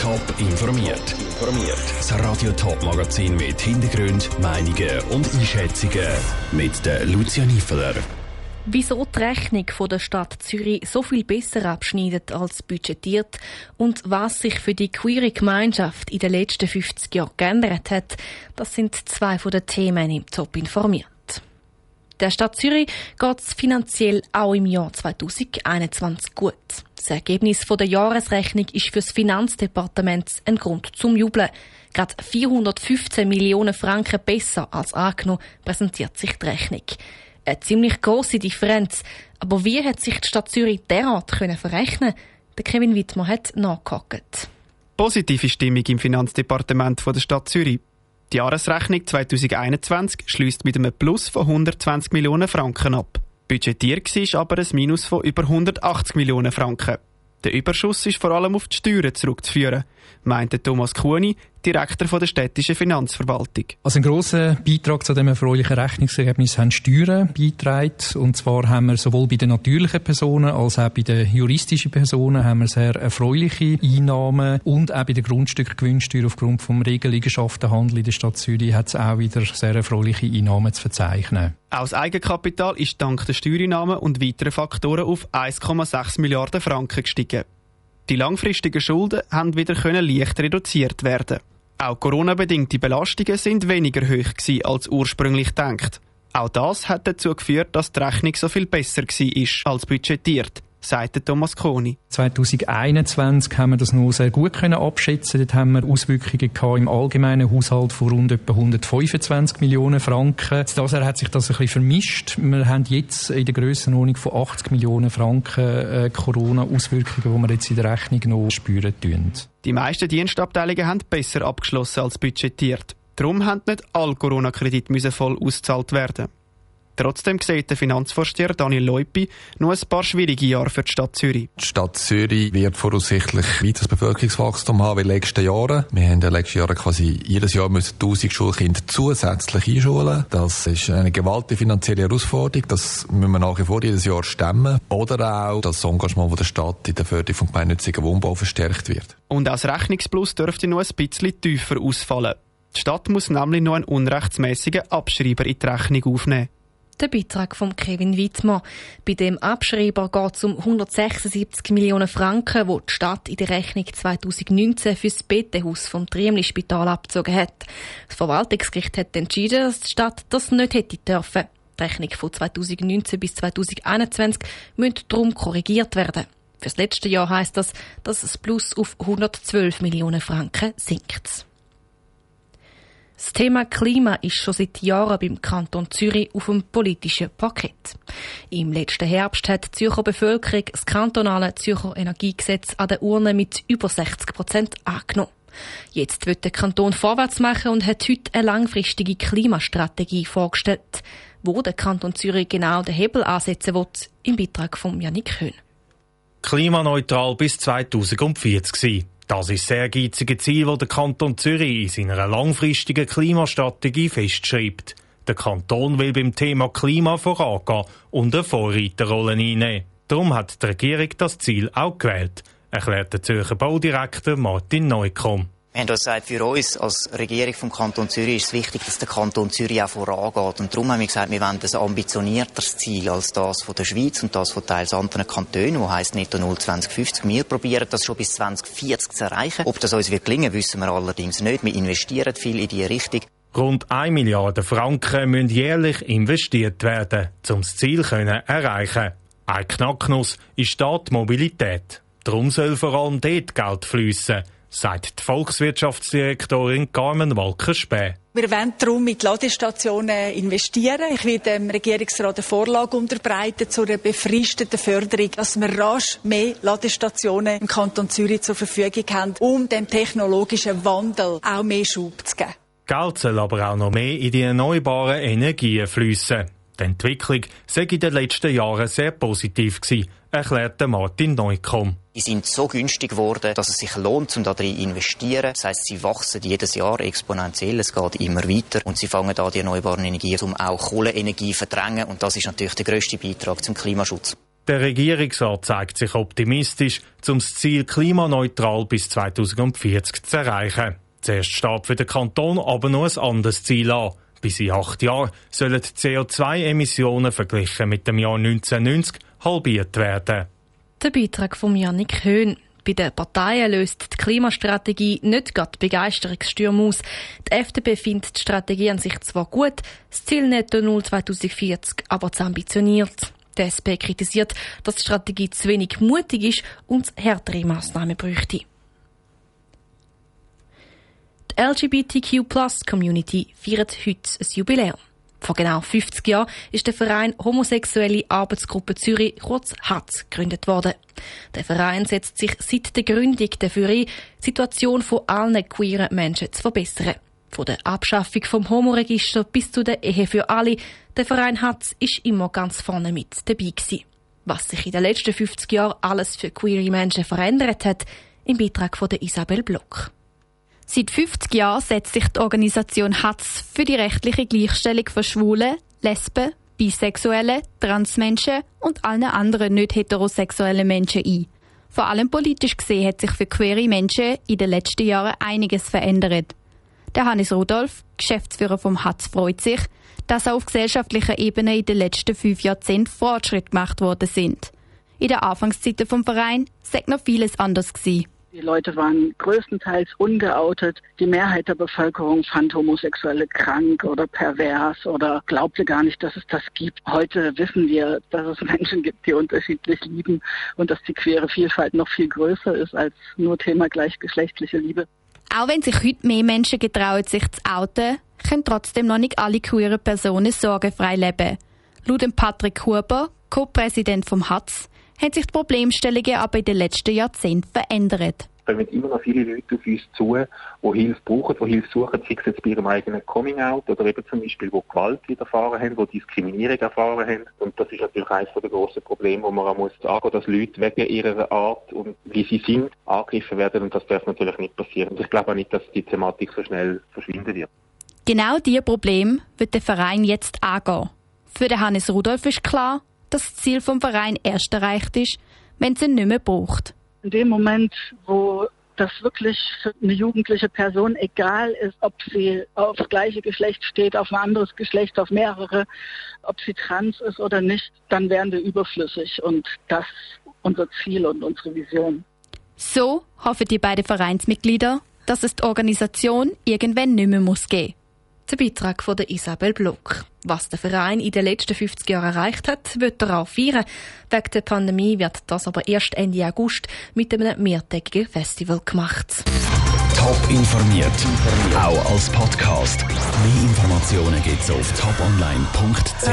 Top informiert. Informiert. Das Radio Top Magazin mit Hintergrund, Meinungen und Einschätzungen mit der Lucia Niefeler. Wieso die Rechnung von der Stadt Zürich so viel besser abschneidet als budgetiert und was sich für die queere Gemeinschaft in den letzten 50 Jahren geändert hat, das sind zwei von den Themen im Top informiert. Der Stadt Zürich geht es finanziell auch im Jahr 2021 gut. Das Ergebnis der Jahresrechnung ist für das Finanzdepartement ein Grund zum Jubeln. Gerade 415 Millionen Franken besser als angenommen präsentiert sich die Rechnung. Eine ziemlich große Differenz. Aber wie hat sich die Stadt Zürich derart verrechnen? Der Kevin Wittmer hat nachgehakt. Positive Stimmung im Finanzdepartement der Stadt Zürich. Die Jahresrechnung 2021 schließt mit einem Plus von 120 Millionen Franken ab. Budgetiert war aber ein Minus von über 180 Millionen Franken. Der Überschuss ist vor allem auf die Steuern zurückzuführen, meinte Thomas Kuhni, Direktor der städtischen Finanzverwaltung. Also ein grosser Beitrag zu diesem erfreulichen Rechnungsergebnis haben Steuern beitragen. Und zwar haben wir sowohl bei den natürlichen Personen als auch bei den juristischen Personen haben wir sehr erfreuliche Einnahmen und auch bei der Grundstückgewinnsteuer aufgrund vom Regelliegenschaftenhandel in der Stadt Zürich hat es auch wieder sehr erfreuliche Einnahmen zu verzeichnen. Auch das Eigenkapital ist dank der Steuereinnahmen und weiteren Faktoren auf 1,6 Milliarden Franken gestiegen. Die langfristigen Schulden haben wieder leicht reduziert werden. Auch Corona-bedingte Belastungen sind weniger hoch gewesen als ursprünglich gedacht. Auch das hat dazu geführt, dass die Rechnung so viel besser war als budgetiert sagte Thomas Koni. 2021 haben wir das noch sehr gut können abschätzen. Dort haben wir Auswirkungen gehabt im allgemeinen Haushalt von rund etwa 125 Millionen Franken. Daher hat sich das ein bisschen vermischt. Wir haben jetzt in der Grössenordnung von 80 Millionen Franken äh, Corona-Auswirkungen, die wir jetzt in der Rechnung noch spüren tun. Die meisten Dienstabteilungen haben besser abgeschlossen als budgetiert. Darum haben nicht alle Corona-Kredite voll ausgezahlt werden. Trotzdem sieht der Finanzvorsteher Daniel Leupi noch ein paar schwierige Jahre für die Stadt Zürich. Die Stadt Zürich wird voraussichtlich weiteres Bevölkerungswachstum haben wie in den letzten Jahren. Wir haben in den letzten Jahren quasi jedes Jahr müssen 1000 Schulkinder zusätzlich einschulen. Das ist eine gewaltige finanzielle Herausforderung. Das müssen wir nach wie vor jedes Jahr stemmen. Oder auch das Engagement der Stadt in der Förderung von gemeinnützigen Wohnbau verstärkt wird. Und als Rechnungsplus dürfte noch ein bisschen tiefer ausfallen. Die Stadt muss nämlich noch einen unrechtsmäßigen Abschreiber in die Rechnung aufnehmen. Der Beitrag von Kevin Wittmer. Bei dem Abschreiber geht es um 176 Millionen Franken, die die Stadt in der Rechnung 2019 für das Bettenhaus vom Triemli-Spital abgezogen hat. Das Verwaltungsgericht hat entschieden, dass die Stadt das nicht hätte dürfen. Die Rechnung von 2019 bis 2021 müsste darum korrigiert werden. Für das letzte Jahr heißt das, dass es Plus auf 112 Millionen Franken sinkt. Thema Klima ist schon seit Jahren beim Kanton Zürich auf dem politischen Parkett. Im letzten Herbst hat die Zürcher Bevölkerung das kantonale Zürcher Energiegesetz an der Urne mit über 60 Prozent angenommen. Jetzt wird der Kanton vorwärts machen und hat heute eine langfristige Klimastrategie vorgestellt, wo der Kanton Zürich genau den Hebel ansetzen wird, im Beitrag von Janik Höhn. Klimaneutral bis 2040 sein. Das ist das ehrgeizige Ziel, das der Kanton Zürich in seiner langfristigen Klimastrategie festschreibt. Der Kanton will beim Thema Klima vorangehen und eine Vorreiterrolle einnehmen. Darum hat die Regierung das Ziel auch gewählt, erklärt der Zürcher Baudirektor Martin Neukomm. Wir haben gesagt, für uns als Regierung vom Kanton Zürich ist es wichtig, dass der Kanton Zürich auch vorangeht. Und darum haben wir gesagt, wir wollen ein ambitionierteres Ziel als das von der Schweiz und das von teils anderen Kantonen, wo heisst Netto 0 2050. Wir probieren das schon bis 2040 zu erreichen. Ob das uns wird gelingen, wissen wir allerdings nicht. Wir investieren viel in diese Richtung. Rund 1 Milliarde Franken müssen jährlich investiert werden, um das Ziel zu erreichen. Ein Knacknuss ist dort Mobilität. Darum soll vor allem dort Geld fließen sagt die Volkswirtschaftsdirektorin Carmen Walker-Späh. Wir wollen darum mit Ladestationen investieren. Ich werde dem Regierungsrat eine Vorlage unterbreiten zu einer befristeten Förderung, dass wir rasch mehr Ladestationen im Kanton Zürich zur Verfügung haben, um dem technologischen Wandel auch mehr Schub zu geben. Geld soll aber auch noch mehr in die erneuerbaren Energien fließen. Die Entwicklung sei in den letzten Jahren sehr positiv gewesen, erklärte Martin Neukomm. Die sind so günstig geworden, dass es sich lohnt, um darin zu investieren. Das heisst, sie wachsen jedes Jahr exponentiell, es geht immer weiter und sie fangen an, die erneuerbaren Energien, um auch Kohleenergie zu verdrängen und das ist natürlich der grösste Beitrag zum Klimaschutz. Der Regierungsrat zeigt sich optimistisch, um das Ziel klimaneutral bis 2040 zu erreichen. Zuerst steht für den Kanton aber noch ein anderes Ziel an. Bis in acht Jahren sollen die CO2-Emissionen verglichen mit dem Jahr 1990 halbiert werden. Der Beitrag von Janik Höhn. Bei den Parteien löst die Klimastrategie nicht gerade Begeisterungsstürme aus. Die FDP findet die Strategie an sich zwar gut, das Ziel Netto Null 2040 aber zu ambitioniert. Die SP kritisiert, dass die Strategie zu wenig mutig ist und härtere Massnahmen bräuchte. LGBTQ-Plus-Community feiert heute ein Jubiläum. Vor genau 50 Jahren ist der Verein Homosexuelle Arbeitsgruppe Zürich, kurz HATZ, gegründet worden. Der Verein setzt sich seit der Gründung dafür ein, die Situation von allen queeren Menschen zu verbessern. Von der Abschaffung vom Homoregister bis zu der Ehe für alle, der Verein HATZ ist immer ganz vorne mit dabei gewesen. Was sich in den letzten 50 Jahren alles für queere Menschen verändert hat, im Beitrag von Isabel Block. Seit 50 Jahren setzt sich die Organisation HATZ für die rechtliche Gleichstellung von Schwulen, Lesben, Bisexuellen, Transmenschen und allen anderen nicht heterosexuellen Menschen ein. Vor allem politisch gesehen hat sich für queere Menschen in den letzten Jahren einiges verändert. Der Hannes Rudolf, Geschäftsführer vom HATZ, freut sich, dass auch auf gesellschaftlicher Ebene in den letzten fünf Jahrzehnten Fortschritte gemacht worden sind. In den Anfangszeiten vom Verein sei noch vieles anders gewesen. Die Leute waren größtenteils ungeoutet. Die Mehrheit der Bevölkerung fand Homosexuelle krank oder pervers oder glaubte gar nicht, dass es das gibt. Heute wissen wir, dass es Menschen gibt, die unterschiedlich lieben und dass die queere Vielfalt noch viel größer ist als nur Thema gleichgeschlechtliche Liebe. Auch wenn sich heute mehr Menschen getrauen, sich zu outen, können trotzdem noch nicht alle queere Personen sorgenfrei leben. Laut Patrick Huber, Co-Präsident vom HATZ, haben sich die Problemstellungen aber in den letzten Jahrzehnten verändert. Kommen immer noch viele Leute auf uns zu, die Hilfe brauchen, die Hilfe suchen, sei es jetzt bei ihrem eigenen Coming-out oder eben zum Beispiel, die Gewalt erfahren haben, die Diskriminierung erfahren haben. Und das ist natürlich eines der grossen Probleme, wo man auch muss angehen, dass Leute wegen ihrer Art und wie sie sind angegriffen werden und das darf natürlich nicht passieren. Und ich glaube auch nicht, dass die Thematik so schnell verschwinden wird. Genau diese Probleme wird der Verein jetzt angehen. Für den Hannes Rudolf ist klar, dass das Ziel vom Verein erst erreicht ist, wenn ihn nicht mehr braucht. In dem Moment, wo das wirklich für eine jugendliche Person egal ist, ob sie aufs gleiche Geschlecht steht, auf ein anderes Geschlecht, auf mehrere, ob sie trans ist oder nicht, dann wären wir überflüssig. Und das ist unser Ziel und unsere Vision. So hoffen die beiden Vereinsmitglieder, dass es die Organisation irgendwann nicht mehr muss geben. Der Beitrag von der Isabel Block. Was der Verein in den letzten 50 Jahren erreicht hat, wird er auch feiern. Wegen der Pandemie wird das aber erst Ende August mit einem mehrtägigen Festival gemacht. Top informiert, auch als Podcast. Mehr Informationen gibt's auf toponline.ch.